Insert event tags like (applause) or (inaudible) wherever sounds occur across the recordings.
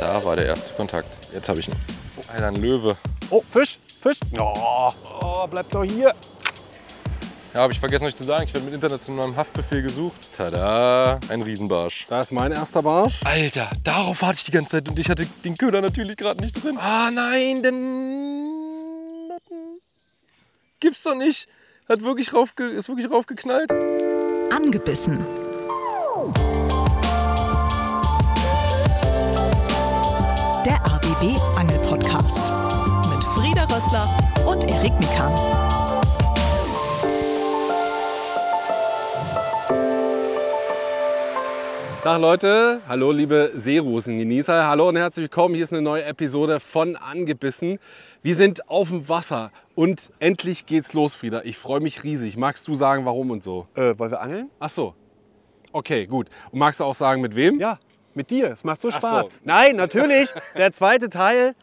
Da war der erste Kontakt. Jetzt habe ich ihn. Alter, ein Löwe. Oh, Fisch, Fisch. Oh, oh bleib doch hier. Ja, habe ich vergessen euch zu sagen, ich werde mit internationalem Haftbefehl gesucht. Tada, ein Riesenbarsch. Da ist mein erster Barsch. Alter, darauf warte ich die ganze Zeit und ich hatte den Köder natürlich gerade nicht drin. Ah nein, denn... Gibt's doch nicht. Hat wirklich raufge ist wirklich raufgeknallt. Angebissen. ABB Angel Podcast mit Frieda Rössler und Erik Mikan. Tag Leute, hallo liebe Seerosengenießer, hallo und herzlich willkommen. Hier ist eine neue Episode von Angebissen. Wir sind auf dem Wasser und endlich geht's los, Frieda. Ich freue mich riesig. Magst du sagen, warum und so? Äh, wollen wir angeln? Ach so. Okay, gut. Und magst du auch sagen, mit wem? Ja, mit dir. Es macht so Ach Spaß. so. Nein, natürlich. Der zweite Teil.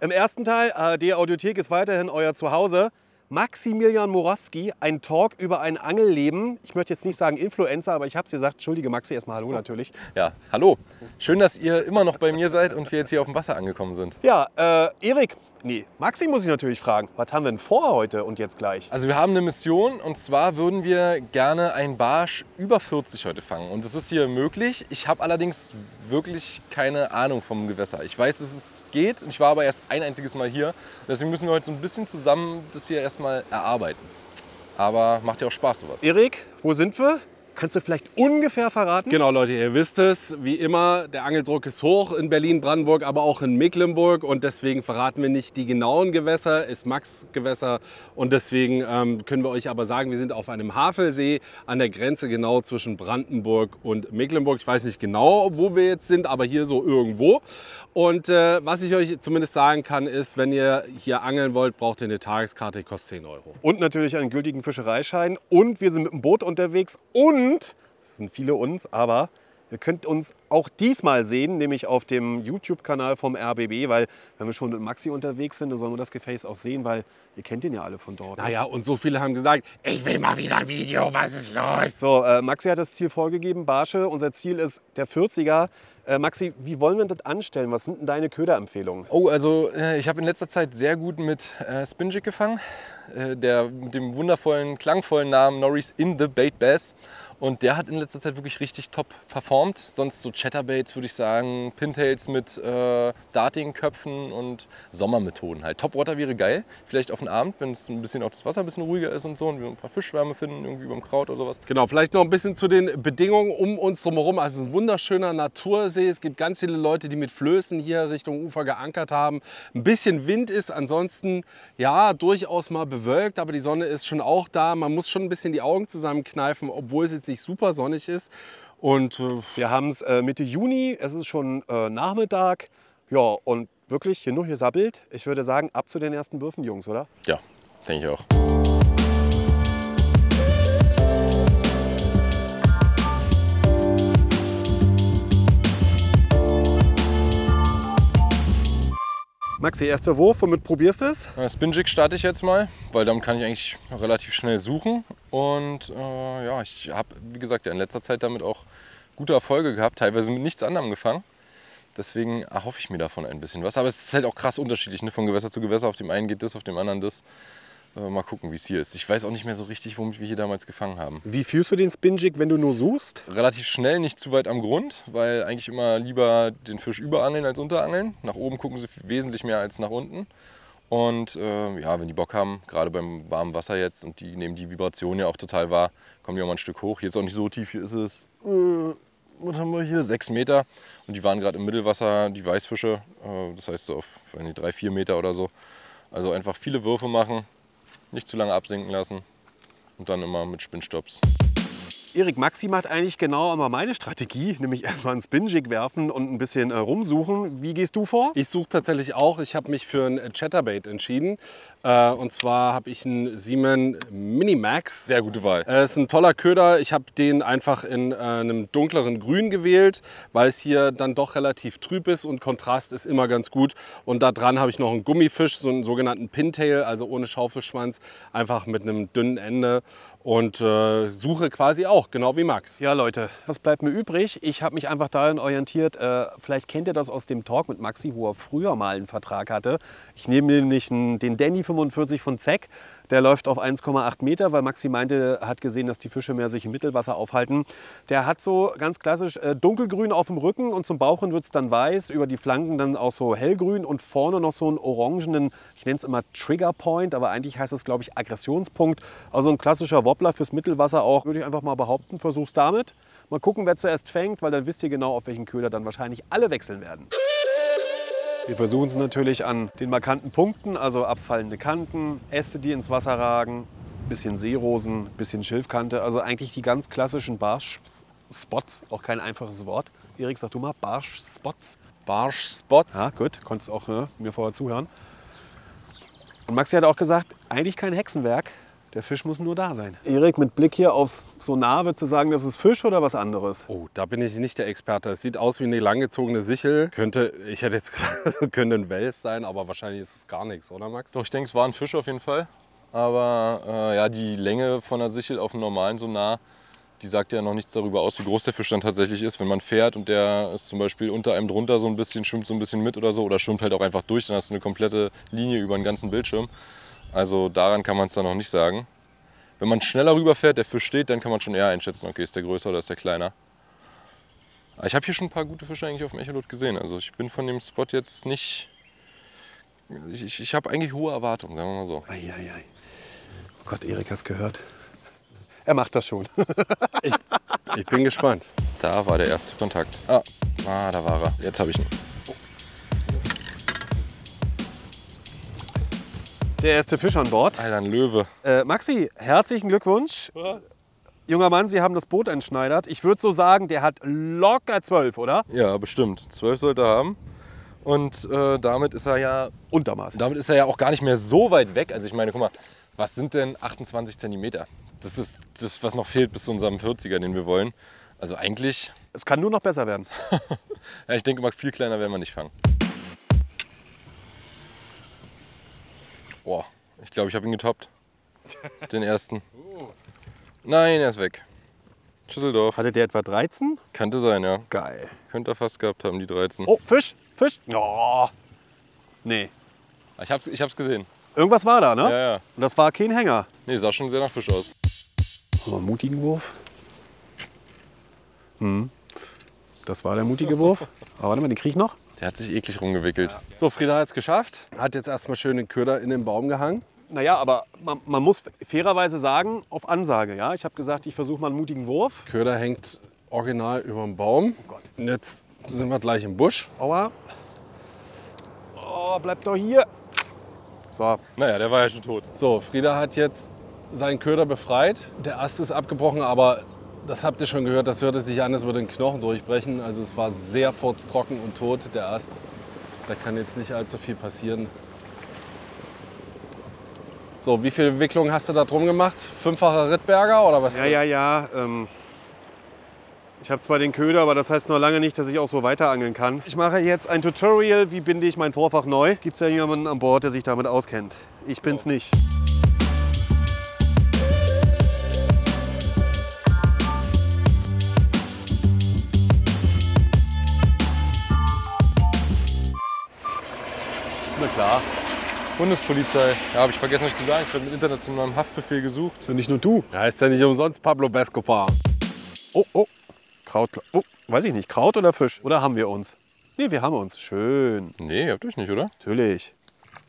Im ersten Teil, ARD Audiothek ist weiterhin euer Zuhause. Maximilian Morawski, ein Talk über ein Angelleben. Ich möchte jetzt nicht sagen Influencer, aber ich habe es gesagt. Entschuldige, Maxi, erstmal Hallo natürlich. Ja, hallo. Schön, dass ihr immer noch bei mir seid und wir jetzt hier auf dem Wasser angekommen sind. Ja, äh, Erik, nee, Maxi muss ich natürlich fragen. Was haben wir denn vor heute und jetzt gleich? Also wir haben eine Mission und zwar würden wir gerne einen Barsch über 40 heute fangen. Und das ist hier möglich. Ich habe allerdings wirklich keine Ahnung vom Gewässer. Ich weiß, dass es geht. Ich war aber erst ein einziges Mal hier. Deswegen müssen wir heute so ein bisschen zusammen das hier erstmal erarbeiten. Aber macht ja auch Spaß sowas. Erik, wo sind wir? Kannst du vielleicht ungefähr verraten? Genau, Leute, ihr wisst es. Wie immer, der Angeldruck ist hoch in Berlin, Brandenburg, aber auch in Mecklenburg. Und deswegen verraten wir nicht die genauen Gewässer, ist Max-Gewässer. Und deswegen ähm, können wir euch aber sagen, wir sind auf einem Havelsee an der Grenze genau zwischen Brandenburg und Mecklenburg. Ich weiß nicht genau, wo wir jetzt sind, aber hier so irgendwo. Und äh, was ich euch zumindest sagen kann, ist, wenn ihr hier angeln wollt, braucht ihr eine Tageskarte, die kostet 10 Euro. und natürlich einen gültigen Fischereischein. Und wir sind mit dem Boot unterwegs. Und, es sind viele uns, aber ihr könnt uns auch diesmal sehen, nämlich auf dem YouTube-Kanal vom RBB, weil wenn wir schon mit Maxi unterwegs sind, dann sollen wir das Gefäß auch sehen, weil ihr kennt ihn ja alle von dort. Naja, und so viele haben gesagt, ich will mal wieder ein Video, was ist los? So, äh, Maxi hat das Ziel vorgegeben, Barsche. Unser Ziel ist der 40er. Äh, Maxi, wie wollen wir das anstellen? Was sind denn deine Köderempfehlungen? Oh, also äh, ich habe in letzter Zeit sehr gut mit äh, Spinjig gefangen. Äh, der mit dem wundervollen, klangvollen Namen Norris in the Bait Bass. Und der hat in letzter Zeit wirklich richtig top performt. Sonst so Chatterbaits würde ich sagen, Pintails mit äh, Dartingköpfen und Sommermethoden halt. Topwater wäre geil. Vielleicht auf den Abend, wenn es ein bisschen auch das Wasser ein bisschen ruhiger ist und so und wir ein paar Fischschwärme finden, irgendwie beim Kraut oder sowas. Genau, vielleicht noch ein bisschen zu den Bedingungen um uns drumherum. Also es ist ein wunderschöner Natursee. Es gibt ganz viele Leute, die mit Flößen hier Richtung Ufer geankert haben. Ein bisschen Wind ist ansonsten ja durchaus mal bewölkt, aber die Sonne ist schon auch da. Man muss schon ein bisschen die Augen zusammenkneifen, obwohl es jetzt nicht super sonnig ist. Und äh, Wir haben es äh, Mitte Juni, es ist schon äh, Nachmittag. Ja, und wirklich genug gesabbelt. Ich würde sagen, ab zu den ersten Würfen, Jungs, oder? Ja, denke ich auch. Maxi, erster Wurf, womit probierst du es? Spinjig starte ich jetzt mal, weil damit kann ich eigentlich relativ schnell suchen. Und äh, ja, ich habe, wie gesagt, ja in letzter Zeit damit auch gute Erfolge gehabt, teilweise mit nichts anderem gefangen. Deswegen erhoffe ich mir davon ein bisschen was. Aber es ist halt auch krass unterschiedlich, ne? von Gewässer zu Gewässer. Auf dem einen geht das, auf dem anderen das. Äh, mal gucken, wie es hier ist. Ich weiß auch nicht mehr so richtig, womit wir hier damals gefangen haben. Wie fühlst du den Spinjig, wenn du nur suchst? Relativ schnell, nicht zu weit am Grund, weil eigentlich immer lieber den Fisch überangeln als unterangeln. Nach oben gucken sie wesentlich mehr als nach unten. Und äh, ja, wenn die Bock haben, gerade beim warmen Wasser jetzt und die nehmen die Vibration ja auch total wahr, kommen die auch mal ein Stück hoch. Hier ist auch nicht so tief, hier ist es, äh, was haben wir hier, sechs Meter. Und die waren gerade im Mittelwasser, die Weißfische, äh, das heißt so auf drei, vier Meter oder so. Also einfach viele Würfe machen, nicht zu lange absinken lassen und dann immer mit Spinnstops. Erik, Maxi macht eigentlich genau immer meine Strategie, nämlich erstmal einen Spinjig werfen und ein bisschen äh, rumsuchen. Wie gehst du vor? Ich suche tatsächlich auch. Ich habe mich für ein Chatterbait entschieden. Äh, und zwar habe ich einen Siemen Minimax. Sehr gute Wahl. Äh, ist ein toller Köder. Ich habe den einfach in äh, einem dunkleren Grün gewählt, weil es hier dann doch relativ trüb ist und Kontrast ist immer ganz gut. Und da dran habe ich noch einen Gummifisch, so einen sogenannten Pintail, also ohne Schaufelschwanz, einfach mit einem dünnen Ende. Und äh, suche quasi auch, genau wie Max. Ja, Leute, was bleibt mir übrig? Ich habe mich einfach darin orientiert, äh, vielleicht kennt ihr das aus dem Talk mit Maxi, wo er früher mal einen Vertrag hatte. Ich nehme nämlich den Danny 45 von Zeck. Der läuft auf 1,8 Meter, weil Maxi meinte, hat gesehen, dass die Fische mehr sich im Mittelwasser aufhalten. Der hat so ganz klassisch äh, dunkelgrün auf dem Rücken und zum Bauch hin wird es dann weiß, über die Flanken dann auch so hellgrün und vorne noch so einen orangenen, ich nenne es immer Trigger Point, aber eigentlich heißt es, glaube ich, Aggressionspunkt. Also ein klassischer Wobbler fürs Mittelwasser auch, würde ich einfach mal behaupten. Versuch's damit. Mal gucken, wer zuerst fängt, weil dann wisst ihr genau, auf welchen Köder dann wahrscheinlich alle wechseln werden. Wir versuchen es natürlich an den markanten Punkten, also abfallende Kanten, Äste, die ins Wasser ragen, bisschen Seerosen, bisschen Schilfkante, also eigentlich die ganz klassischen Barsch-Spots, auch kein einfaches Wort. Erik, sag du mal, Barsch-Spots. Barsch-Spots. Ja, gut, konntest auch ne, mir vorher zuhören. Und Maxi hat auch gesagt, eigentlich kein Hexenwerk, der Fisch muss nur da sein. Erik, mit Blick hier aufs Sonar, würdest du sagen, das ist Fisch oder was anderes? Oh, da bin ich nicht der Experte. Es sieht aus wie eine langgezogene Sichel. Könnte, ich hätte jetzt (laughs) gesagt, es könnte ein Wels sein, aber wahrscheinlich ist es gar nichts, oder Max? Doch, ich denke, es war ein Fisch auf jeden Fall. Aber äh, ja, die Länge von der Sichel auf dem normalen Sonar, die sagt ja noch nichts darüber aus, wie groß der Fisch dann tatsächlich ist. Wenn man fährt und der ist zum Beispiel unter einem drunter so ein bisschen, schwimmt so ein bisschen mit oder so, oder schwimmt halt auch einfach durch, dann hast du eine komplette Linie über den ganzen Bildschirm. Also daran kann man es dann noch nicht sagen. Wenn man schneller rüberfährt, der Fisch steht, dann kann man schon eher einschätzen, okay, ist der größer oder ist der kleiner. Aber ich habe hier schon ein paar gute Fische eigentlich auf dem Echolot gesehen. Also ich bin von dem Spot jetzt nicht... Ich, ich, ich habe eigentlich hohe Erwartungen, sagen wir mal so. Eieiei. Oh Gott, Erik, hast gehört? Er macht das schon. Ich bin gespannt. Da war der erste Kontakt. Ah, ah da war er. Jetzt habe ich ihn. Der erste Fisch an Bord. Alter, ein Löwe. Äh, Maxi, herzlichen Glückwunsch. Junger Mann, Sie haben das Boot entschneidert. Ich würde so sagen, der hat locker zwölf, oder? Ja, bestimmt. Zwölf sollte er haben. Und äh, damit ist er ja Untermaß. damit ist er ja auch gar nicht mehr so weit weg. Also ich meine, guck mal, was sind denn 28 Zentimeter? Das ist das, was noch fehlt bis zu unserem 40er, den wir wollen. Also eigentlich, Es kann nur noch besser werden. (laughs) ja, ich denke mal, viel kleiner werden wir nicht fangen. Boah, ich glaube, ich habe ihn getoppt. Den ersten. Nein, er ist weg. Schüsseldorf. Hatte der etwa 13? Könnte sein, ja. Geil. Könnte er fast gehabt haben, die 13. Oh, Fisch, Fisch. Ja. Nee. Ich hab's, ich hab's gesehen. Irgendwas war da, ne? Ja, ja. Und das war kein Hänger. Nee, sah schon sehr nach Fisch aus. Oh, mutigen Wurf. Hm. Das war der mutige Wurf. Aber warte mal, den krieg ich noch. Der hat sich eklig rumgewickelt. So, Frieda hat es geschafft. Hat jetzt erstmal schön den Köder in den Baum gehangen. Naja, aber man, man muss fairerweise sagen, auf Ansage. Ja? Ich habe gesagt, ich versuche mal einen mutigen Wurf. Köder hängt original über dem Baum. Und jetzt sind wir gleich im Busch. Aua. Oh, bleib doch hier. So, Naja, der war ja schon tot. So, Frieda hat jetzt seinen Köder befreit. Der Ast ist abgebrochen, aber das habt ihr schon gehört, das hörte sich an, als würde ein Knochen durchbrechen. Also es war sehr furztrocken und tot, der Ast. Da kann jetzt nicht allzu viel passieren. So, wie viel Wicklung hast du da drum gemacht? Fünffacher Rittberger oder was? ja, ja, ja. Ähm, ich habe zwar den Köder, aber das heißt noch lange nicht, dass ich auch so weiterangeln kann. Ich mache jetzt ein Tutorial, wie binde ich mein Vorfach neu. Gibt es ja jemanden an Bord, der sich damit auskennt. Ich bin's nicht. Klar. Bundespolizei. Ja, habe ich vergessen euch zu sagen. Ich werde mit internationalem Haftbefehl gesucht. Und nicht nur du. Da heißt ja nicht umsonst Pablo Bescopa. Oh, oh. Kraut. Oh, weiß ich nicht. Kraut oder Fisch? Oder haben wir uns? Nee, wir haben uns. Schön. Nee, ihr habt euch nicht, oder? Natürlich.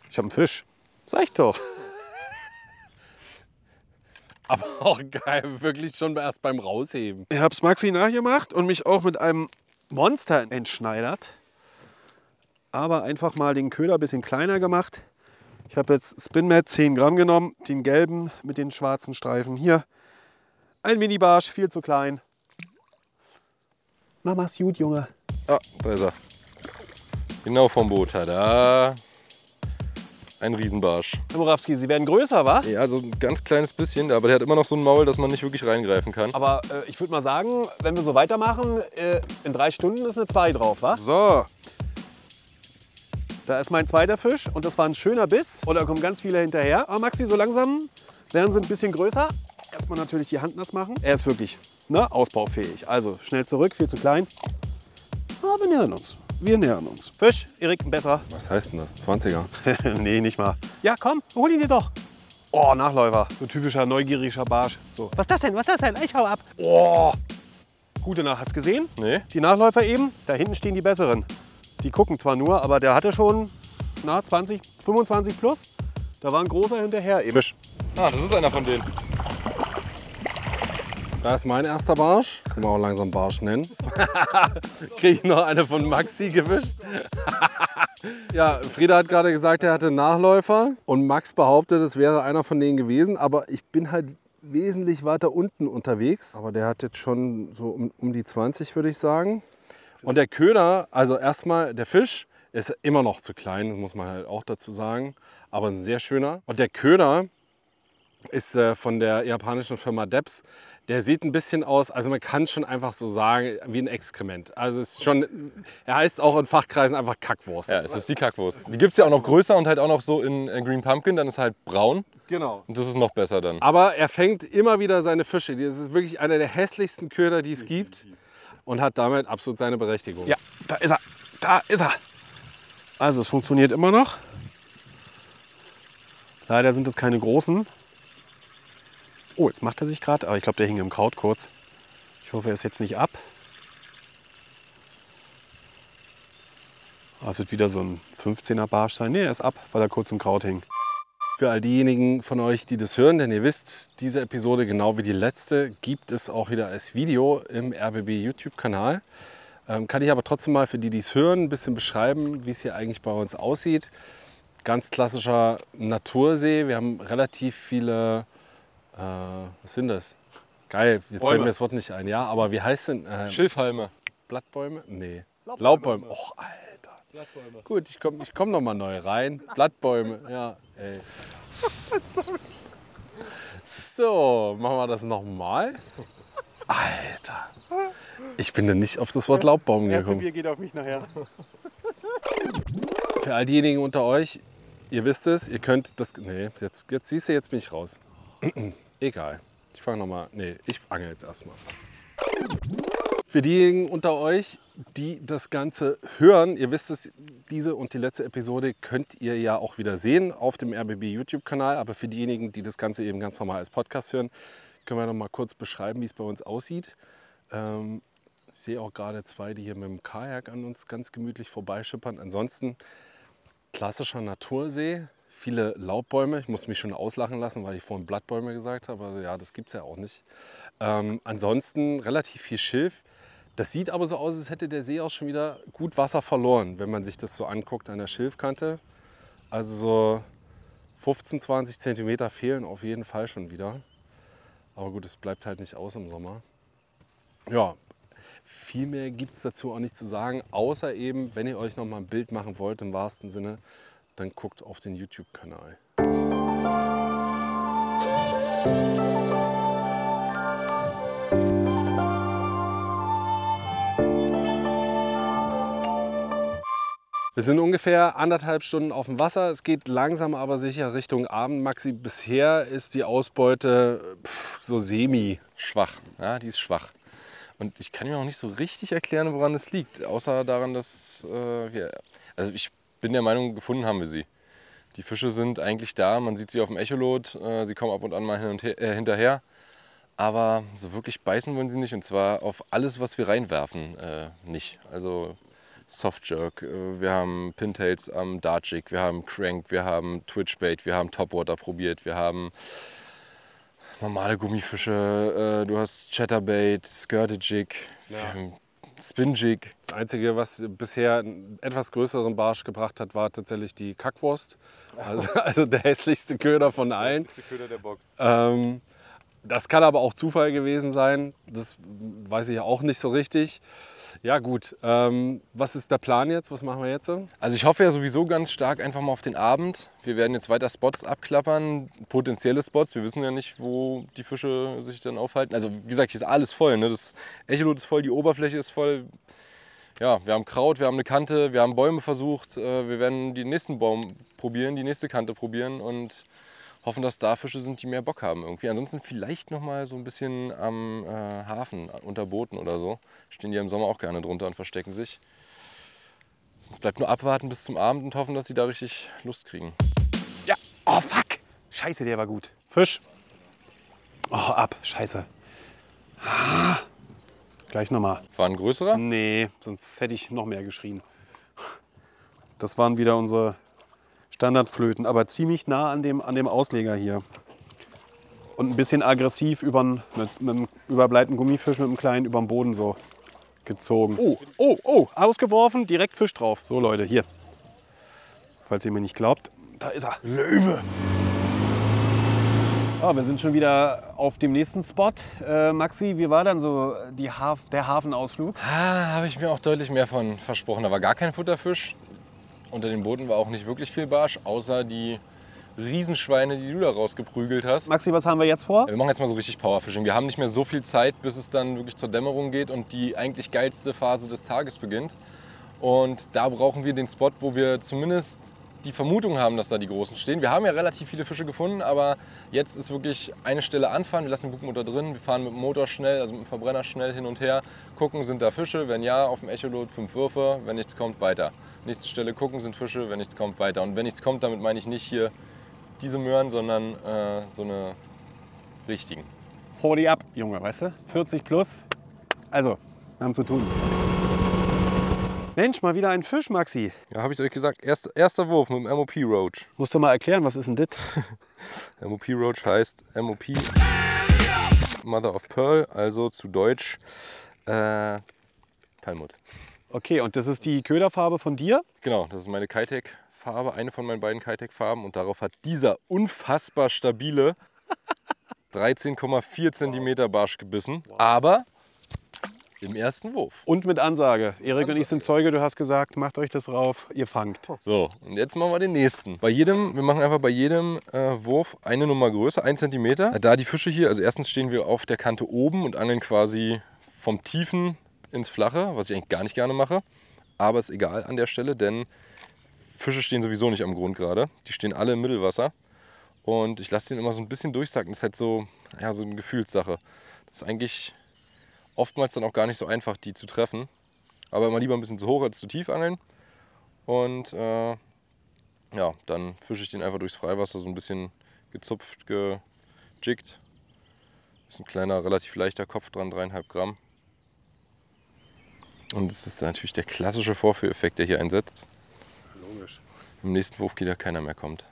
Ich habe einen Fisch. Sag ich doch. (laughs) Aber auch geil, wirklich schon erst beim Rausheben. Ich habe es Maxi nachgemacht und mich auch mit einem Monster entschneidert. Aber einfach mal den Köder ein bisschen kleiner gemacht. Ich habe jetzt Spinmat 10 Gramm genommen, den gelben mit den schwarzen Streifen hier. Ein Mini-Barsch, viel zu klein. Na, mach's gut, Junge. Ah, da ist er. Genau vom Boot. Da. Ein Riesenbarsch. Herr Morawski, Sie werden größer, wa? Ja, so ein ganz kleines bisschen, aber der hat immer noch so ein Maul, dass man nicht wirklich reingreifen kann. Aber äh, ich würde mal sagen, wenn wir so weitermachen, äh, in drei Stunden ist eine 2 drauf, was? So. Da ist mein zweiter Fisch und das war ein schöner Biss. Und da kommen ganz viele hinterher. Aber Maxi, so langsam werden sie ein bisschen größer. erstmal natürlich die Hand nass machen. Er ist wirklich ne, ausbaufähig. Also schnell zurück, viel zu klein. Aber wir nähern uns. Wir nähern uns. Fisch, Erik, ein besserer. Was heißt denn das? 20er? (laughs) nee, nicht mal. Ja, komm, hol ihn dir doch. Oh, Nachläufer. So typischer neugieriger Barsch. So. Was ist das denn? Was ist das denn? Ich hau ab. Oh. Gute Nacht. Hast du gesehen? Nee. Die Nachläufer eben, da hinten stehen die besseren. Die gucken zwar nur, aber der hatte schon na, 20, 25 plus. Da war ein großer hinterher eben. Fisch. Ah, das ist einer von denen. Da ist mein erster Barsch. Können wir auch langsam Barsch nennen. (laughs) Kriege ich noch eine von Maxi gewischt. (laughs) ja, Frieda hat gerade gesagt, er hatte Nachläufer. Und Max behauptet, es wäre einer von denen gewesen. Aber ich bin halt wesentlich weiter unten unterwegs. Aber der hat jetzt schon so um, um die 20, würde ich sagen. Und der Köder, also erstmal der Fisch, ist immer noch zu klein, das muss man halt auch dazu sagen. Aber ein sehr schöner. Und der Köder ist äh, von der japanischen Firma Debs. Der sieht ein bisschen aus, also man kann schon einfach so sagen, wie ein Exkrement. Also es ist schon, er heißt auch in Fachkreisen einfach Kackwurst. Ja, es ist die Kackwurst. Die gibt es ja auch noch größer und halt auch noch so in äh, Green Pumpkin, dann ist halt braun Genau. und das ist noch besser dann. Aber er fängt immer wieder seine Fische. Das ist wirklich einer der hässlichsten Köder, die es gibt. Und hat damit absolut seine Berechtigung. Ja, da ist er. Da ist er. Also, es funktioniert immer noch. Leider sind es keine großen. Oh, jetzt macht er sich gerade, aber ich glaube, der hing im Kraut kurz. Ich hoffe, er ist jetzt nicht ab. Ah, Es wird wieder so ein 15er Barsch sein. Er ist ab, weil er kurz im Kraut hing. Für all diejenigen von euch, die das hören, denn ihr wisst, diese Episode, genau wie die letzte, gibt es auch wieder als Video im RBB YouTube-Kanal. Ähm, kann ich aber trotzdem mal für die, die es hören, ein bisschen beschreiben, wie es hier eigentlich bei uns aussieht. Ganz klassischer Natursee. Wir haben relativ viele, äh, was sind das? Geil, jetzt Bäume. fällt mir das Wort nicht ein. Ja, aber wie heißt denn? Äh, Schilfhalme. Blattbäume? Nee. Laubbäume. Och, Alter. Gut, ich komme ich komm noch mal neu rein. Blattbäume, ja. Ey. (laughs) So, machen wir das nochmal. Alter. Ich bin da nicht auf das Wort Laubbaum gekommen. geht auf mich nachher. Für all diejenigen unter euch, ihr wisst es, ihr könnt das. Nee, jetzt, jetzt siehst du, jetzt bin ich raus. (clears throat) Egal. Ich fange nochmal. Nee, ich angel jetzt erstmal. Für diejenigen unter euch, die das Ganze hören, ihr wisst es, diese und die letzte Episode könnt ihr ja auch wieder sehen auf dem RBB YouTube-Kanal. Aber für diejenigen, die das Ganze eben ganz normal als Podcast hören, können wir noch mal kurz beschreiben, wie es bei uns aussieht. Ähm, ich sehe auch gerade zwei, die hier mit dem Kajak an uns ganz gemütlich vorbeischippern. Ansonsten klassischer Natursee, viele Laubbäume. Ich muss mich schon auslachen lassen, weil ich vorhin Blattbäume gesagt habe. Also ja, das gibt es ja auch nicht. Ähm, ansonsten relativ viel Schilf. Das sieht aber so aus, als hätte der See auch schon wieder gut Wasser verloren, wenn man sich das so anguckt an der Schilfkante. Also so 15, 20 Zentimeter fehlen auf jeden Fall schon wieder. Aber gut, es bleibt halt nicht aus im Sommer. Ja, viel mehr gibt es dazu auch nicht zu sagen, außer eben, wenn ihr euch noch mal ein Bild machen wollt im wahrsten Sinne, dann guckt auf den YouTube-Kanal. Wir sind ungefähr anderthalb Stunden auf dem Wasser. Es geht langsam aber sicher Richtung Abend. Maxi, bisher ist die Ausbeute pff, so semi. Schwach. Ja, die ist schwach. Und ich kann mir auch nicht so richtig erklären, woran es liegt. Außer daran, dass äh, wir. Also ich bin der Meinung, gefunden haben wir sie. Die Fische sind eigentlich da, man sieht sie auf dem Echolot, äh, sie kommen ab und an mal hin und her, äh, hinterher. Aber so wirklich beißen wollen sie nicht. Und zwar auf alles, was wir reinwerfen, äh, nicht. Also Softjerk, äh, wir haben Pintails am Dartjig, wir haben Crank, wir haben Twitchbait, wir haben Topwater probiert, wir haben normale Gummifische, äh, du hast Chatterbait, Skirted-Jig, wir Ja. haben Spin-Jig. Das Einzige, was bisher einen etwas größeren Barsch gebracht hat, war tatsächlich die Kackwurst. Also, (laughs) also der hässlichste Köder von allen. Köder der Box. Ähm, das kann aber auch Zufall gewesen sein. Das weiß ich auch nicht so richtig. Ja gut, ähm, was ist der Plan jetzt? Was machen wir jetzt? so? Also ich hoffe ja sowieso ganz stark einfach mal auf den Abend. Wir werden jetzt weiter Spots abklappern, potenzielle Spots. Wir wissen ja nicht, wo die Fische sich dann aufhalten. Also wie gesagt, hier ist alles voll. Ne? Das Echolot ist voll, die Oberfläche ist voll. Ja, wir haben Kraut, wir haben eine Kante, wir haben Bäume versucht. Äh, Wir werden den nächsten Baum probieren, die nächste Kante probieren und hoffen, dass da Fische sind, die mehr Bock haben irgendwie. Ansonsten vielleicht noch mal so ein bisschen am äh, Hafen unter Booten oder so. Stehen die ja im Sommer auch gerne drunter und verstecken sich. Sonst bleibt nur abwarten bis zum Abend und hoffen, dass sie da richtig Lust kriegen. Ja. Oh, fuck. Scheiße, der war gut. Fisch. Oh, ab. Scheiße. Ah. Gleich nochmal. War ein größerer? Nee, sonst hätte ich noch mehr geschrien. Das waren wieder unsere Standardflöten, aber ziemlich nah an dem, an dem Ausleger hier. Und ein bisschen aggressiv übern, mit, mit einem überbleibten Gummifisch mit einem kleinen über den Boden so gezogen. Oh, oh, oh, ausgeworfen, direkt Fisch drauf. So Leute, hier. Falls ihr mir nicht glaubt, da ist er. Löwe. Ah, wir sind schon wieder auf dem nächsten Spot. Äh, Maxi, wie war dann so die Haf der Hafenausflug? Ah, habe ich mir auch deutlich mehr von versprochen. Da war gar kein Futterfisch. Unter den Booten war auch nicht wirklich viel Barsch, außer die Riesenschweine, die du da rausgeprügelt hast. Maxi, was haben wir jetzt vor? Ja, wir machen jetzt mal so richtig Powerfishing. Wir haben nicht mehr so viel Zeit, bis es dann wirklich zur Dämmerung geht und die eigentlich geilste Phase des Tages beginnt. Und da brauchen wir den Spot, wo wir zumindest die Vermutung haben, dass da die Großen stehen. Wir haben ja relativ viele Fische gefunden, aber jetzt ist wirklich eine Stelle anfahren. Wir lassen den Bugmotor drin, wir fahren mit dem Motor schnell, also mit dem Verbrenner schnell hin und her, gucken, sind da Fische. Wenn ja, auf dem Echolot fünf Würfe. Wenn nichts kommt, weiter. Nächste Stelle gucken, sind Fische. Wenn nichts kommt, weiter. Und wenn nichts kommt, damit meine ich nicht hier diese Möhren, sondern äh, so eine richtigen. 40 ab, Junge, weißt du? 40 plus. Also, haben zu tun. Mensch, mal wieder ein Fisch, Maxi. Ja, habe ich euch gesagt. Erst, erster Wurf mit dem MOP Roach. Musst du mal erklären, was ist denn das? (laughs) MOP Roach heißt MOP Mother of Pearl, also zu Deutsch äh, Perlmutt. Okay, und das ist die Köderfarbe von dir? Genau, das ist meine Kitec-Farbe, eine von meinen beiden Kitec-Farben. Und darauf hat dieser unfassbar stabile (laughs) 13,4 cm Barsch gebissen. Aber im ersten Wurf. Und mit Ansage. Erik und ich sind Zeuge, du hast gesagt, macht euch das rauf, ihr fangt. (laughs) So, und jetzt machen wir den nächsten. Bei jedem, wir machen einfach bei jedem äh, Wurf eine Nummer größer, 1 cm. Da die Fische hier, also erstens stehen wir auf der Kante oben und angeln quasi vom Tiefen ins Flache, was ich eigentlich gar nicht gerne mache. Aber ist egal an der Stelle, denn Fische stehen sowieso nicht am Grund gerade. Die stehen alle im Mittelwasser. Und ich lasse den immer so ein bisschen durchsacken. Das ist halt so, ja, so eine Gefühlssache. Das ist eigentlich oftmals dann auch gar nicht so einfach, die zu treffen. Aber immer lieber ein bisschen zu hoch als zu tief angeln. Und äh, ja, dann fische ich den einfach durchs Freiwasser, so ein bisschen gezupft, gejiggt. Ist ein kleiner, relativ leichter Kopf dran, dreieinhalb Gramm. Und das ist natürlich der klassische Vorführeffekt, der hier einsetzt. Logisch. Im nächsten Wurf geht da keiner mehr kommt.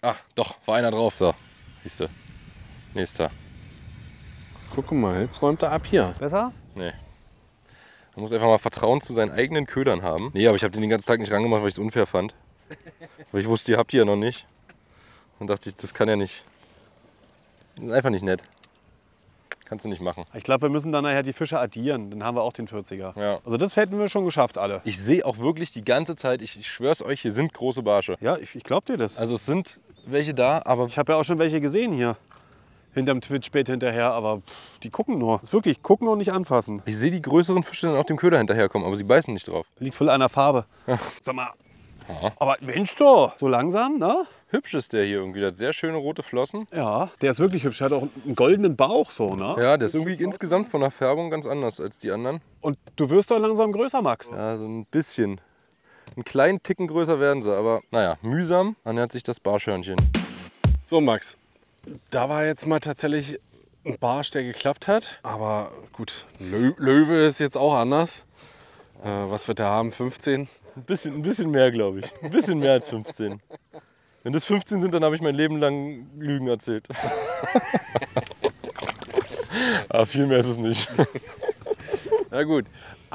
Ah, doch, war einer drauf. So, siehst du. Nächster. Guck mal, jetzt räumt er ab hier. Besser? Nee. Man muss einfach mal Vertrauen zu seinen eigenen Ködern haben. Nee, aber ich habe den den ganzen Tag nicht rangemacht, weil ich es unfair fand. (laughs) weil ich wusste, ihr habt die ja noch nicht. Und dachte ich, das kann ja nicht. Das ist einfach nicht nett. Kannst du nicht machen. Ich glaube, wir müssen dann nachher die Fische addieren. Dann haben wir auch den 40er. Ja. Also das hätten wir schon geschafft, alle. Ich sehe auch wirklich die ganze Zeit, ich, ich schwör's euch, hier sind große Barsche. Ja, ich, ich glaube dir das. Also es sind welche da, aber Ich habe ja auch schon welche gesehen hier. Hinterm Twitch-Bett hinterher, aber pff, die gucken nur. Das ist wirklich gucken und nicht anfassen. ich sehe die größeren Fische dann auf dem Köder hinterherkommen, aber sie beißen nicht drauf. Liegt voll an der Farbe. Sag mal. Ja. Aber Mensch doch. So langsam, ne? Hübsch ist der hier irgendwie, der hat sehr schöne rote Flossen. Ja, der ist wirklich hübsch. Der hat auch einen goldenen Bauch so, ne? Ja, der ist irgendwie insgesamt von der Färbung ganz anders als die anderen. Und du wirst doch langsam größer, Max. Ja, so ein bisschen. Einen kleinen Ticken größer werden sie, aber naja, mühsam ernährt sich das Barschhörnchen. So, Max. Da war jetzt mal tatsächlich ein Barsch, der geklappt hat. Aber gut, Lö Löwe ist jetzt auch anders. Äh, was wird der haben? 15? Ein bisschen, ein bisschen mehr, glaube ich. Ein bisschen mehr als 15. Wenn das 15 sind, dann habe ich mein Leben lang Lügen erzählt. (laughs) Aber viel mehr ist es nicht. Na gut.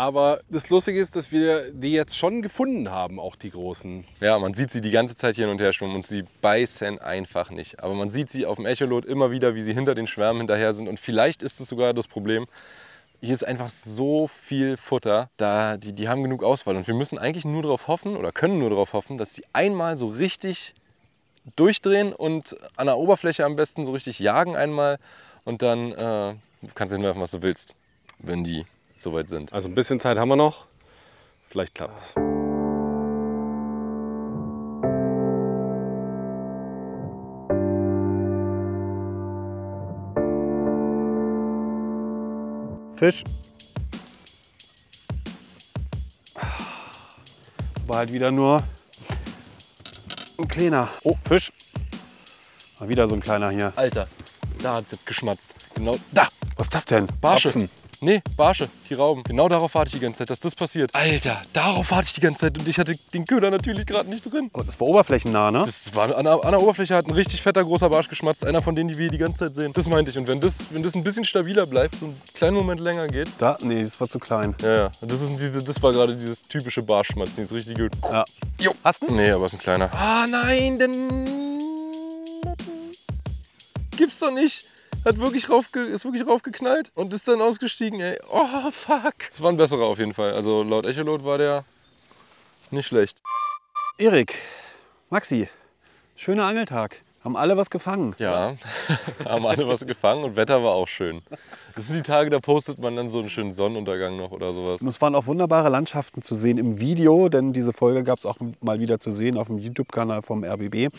Aber das Lustige ist, dass wir die jetzt schon gefunden haben, auch die großen. Ja, man sieht sie die ganze Zeit hin und her schwimmen und sie beißen einfach nicht. Aber man sieht sie auf dem Echolot immer wieder, wie sie hinter den Schwärmen hinterher sind. Und vielleicht ist es sogar das Problem, hier ist einfach so viel Futter, da die, die haben genug Auswahl. Und wir müssen eigentlich nur darauf hoffen oder können nur darauf hoffen, dass sie einmal so richtig durchdrehen und an der Oberfläche am besten so richtig jagen einmal. Und dann äh, kannst du hinwerfen, was du willst, wenn die soweit sind. Also ein bisschen Zeit haben wir noch. Vielleicht klappt's. Fisch. War halt wieder nur ein kleiner. Oh, Fisch. Mal wieder so ein kleiner hier. Alter, da hat's jetzt geschmatzt. Genau da. Was ist das denn? Barschen. Nee, Barsche, die Rauben. Genau darauf warte ich die ganze Zeit, dass das passiert. Alter, darauf warte ich die ganze Zeit und ich hatte den Köder natürlich gerade nicht drin. Oh, das war oberflächennah, ne? Das war an der, an der Oberfläche hat ein richtig fetter großer Barsch geschmatzt, einer von denen, die wir die ganze Zeit sehen. Das meinte ich. Und wenn das, wenn das ein bisschen stabiler bleibt, so einen kleinen Moment länger geht. Da? Nee, das war zu klein. Ja, ja. Das, ist diese, das war gerade dieses typische Barschschmatzen. Das ist richtig gut. Ja. Jo. Hast du? Nee, aber ist ein kleiner. Ah nein, denn. Gibt's doch nicht. Hat wirklich raufge ist wirklich raufgeknallt und ist dann ausgestiegen, ey. Oh, fuck. Das war ein besserer auf jeden Fall. Also laut Echolot war der nicht schlecht. Erik, Maxi, schöner Angeltag. Haben alle was gefangen. Ja, (laughs) haben alle was gefangen und Wetter war auch schön. Das sind die Tage, da postet man dann so einen schönen Sonnenuntergang noch oder sowas. Und es waren auch wunderbare Landschaften zu sehen im Video, denn diese Folge gab es auch mal wieder zu sehen auf dem YouTube-Kanal vom RBB.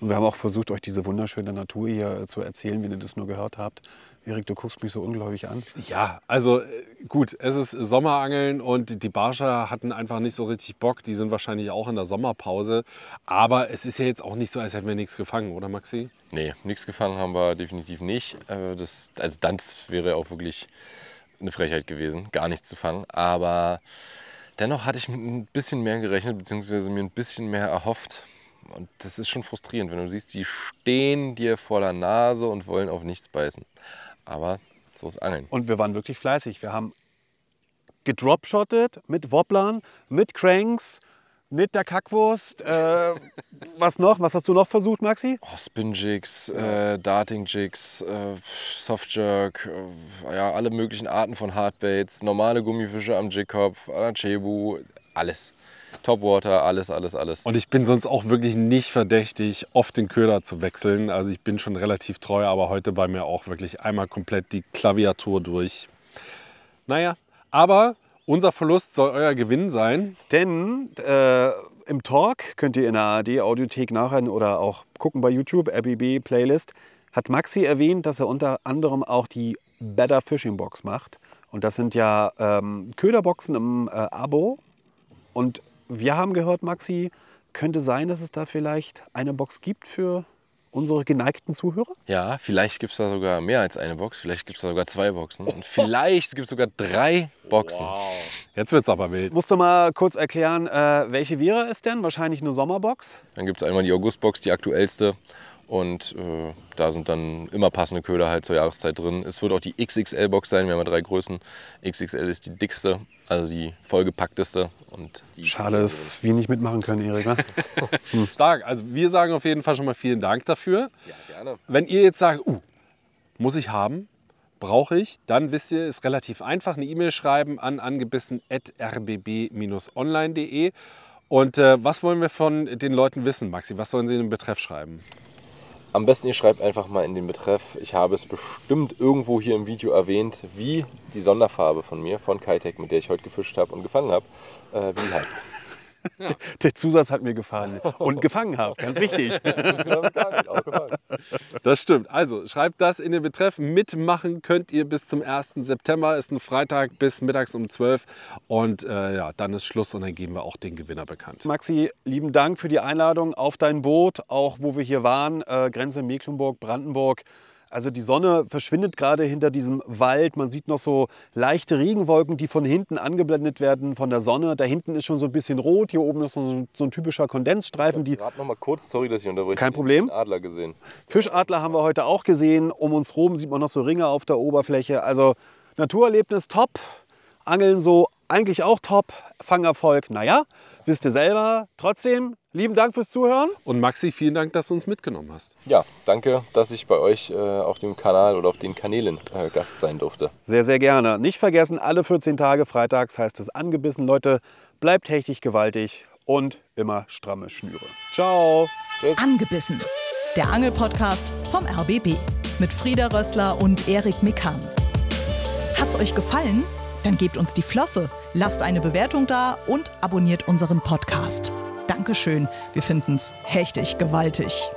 Und wir haben auch versucht, euch diese wunderschöne Natur hier zu erzählen, wie ihr das nur gehört habt. Erik, du guckst mich so ungläubig an. Ja, also äh, gut, es ist Sommerangeln und die Barscher hatten einfach nicht so richtig Bock. Die sind wahrscheinlich auch in der Sommerpause. Aber es ist ja jetzt auch nicht so, als hätten wir nichts gefangen, oder Maxi? Nee, nichts gefangen haben wir definitiv nicht. Äh, Das, also das wäre auch wirklich eine Frechheit gewesen, gar nichts zu fangen. Aber dennoch hatte ich mit ein bisschen mehr gerechnet, beziehungsweise mir ein bisschen mehr erhofft. Und das ist schon frustrierend, wenn du siehst, die stehen dir vor der Nase und wollen auf nichts beißen. Aber so ist Angeln. Und wir waren wirklich fleißig. Wir haben gedropshottet mit Wobblern, mit Cranks, mit der Kackwurst. Äh, (laughs) was noch? Was hast du noch versucht, Maxi? Oh, Spin-Jigs, äh, Darting-Jigs, äh, Soft-Jerk, äh, ja, alle möglichen Arten von Hardbaits, normale Gummifische am Jigkopf, Anachebu, alles. Topwater, alles, alles, alles. Und ich bin sonst auch wirklich nicht verdächtig, oft den Köder zu wechseln. Also ich bin schon relativ treu, aber heute bei mir auch wirklich einmal komplett die Klaviatur durch. Naja, aber unser Verlust soll euer Gewinn sein. Denn äh, im Talk könnt ihr in der ARD-Audiothek nachhören oder auch gucken bei YouTube, RBB Playlist, hat Maxi erwähnt, dass er unter anderem auch die Better Fishing Box macht. Und das sind ja ähm, Köderboxen im äh, Abo. Und wir haben gehört, Maxi, könnte sein, dass es da vielleicht eine Box gibt für unsere geneigten Zuhörer? Ja, vielleicht gibt es da sogar mehr als eine Box, vielleicht gibt es da sogar zwei Boxen und vielleicht gibt es sogar drei Boxen. Jetzt wird's aber wild. Musst du mal kurz erklären, äh, welche wäre es denn? Wahrscheinlich eine Sommerbox. Dann gibt es einmal die Augustbox, die aktuellste. Und äh, da sind dann immer passende Köder halt zur Jahreszeit drin. Es wird auch die XXL-Box sein. Wir haben ja drei Größen. XXL ist die dickste, also die vollgepackteste. Und die Schade, dass wir nicht mitmachen können, Erik. Ne? (laughs) Stark. Also wir sagen auf jeden Fall schon mal vielen Dank dafür. Ja, gerne. Wenn ihr jetzt sagt, uh, muss ich haben, brauche ich, dann wisst ihr, ist relativ einfach. Eine E-Mail schreiben an angebissen.rbb-online.de. Und äh, was wollen wir von den Leuten wissen, Maxi? Was sollen sie in den Betreff schreiben? Am besten ihr schreibt einfach mal in den Betreff, ich habe es bestimmt irgendwo hier im Video erwähnt, wie die Sonderfarbe von mir, von Kitec, mit der ich heute gefischt habe und gefangen habe, äh, wie die heißt. Der Zusatz hat mir gefallen. Und (laughs) gefangen habe, ganz wichtig. (laughs) Das stimmt. Also schreibt das in den Betreff. Mitmachen könnt ihr bis zum 1. September. Ist ein Freitag bis mittags um 12. Und äh, ja, dann ist Schluss und dann geben wir auch den Gewinner bekannt. Maxi, lieben Dank für die Einladung auf dein Boot, auch wo wir hier waren, äh, Grenze Mecklenburg, Brandenburg. Also die Sonne verschwindet gerade hinter diesem Wald. Man sieht noch so leichte Regenwolken, die von hinten angeblendet werden von der Sonne. Da hinten ist schon so ein bisschen rot. Hier oben ist so ein, so ein typischer Kondensstreifen. Die Gerade noch mal kurz, sorry, dass ich unterbreche. Kein Problem. Adler gesehen. Fischadler haben wir heute auch gesehen. Um uns rum sieht man noch so Ringe auf der Oberfläche. Also Naturerlebnis top. Angeln so eigentlich auch top. Fangerfolg, naja, wisst ihr selber. Trotzdem, lieben Dank fürs Zuhören. Und Maxi, vielen Dank, dass du uns mitgenommen hast. Ja, danke, dass ich bei euch äh, auf dem Kanal oder auf den Kanälen äh, Gast sein durfte. Sehr, sehr gerne. Nicht vergessen, alle 14 Tage freitags heißt es angebissen. Leute, bleibt hechtig gewaltig und immer stramme Schnüre. Ciao. Angebissen. Der Angelpodcast vom RBB mit Frieda Rössler und Erik Mikan. Hat's euch gefallen? Dann gebt uns die Flosse, lasst eine Bewertung da und abonniert unseren Podcast. Dankeschön, wir finden's hechtig gewaltig.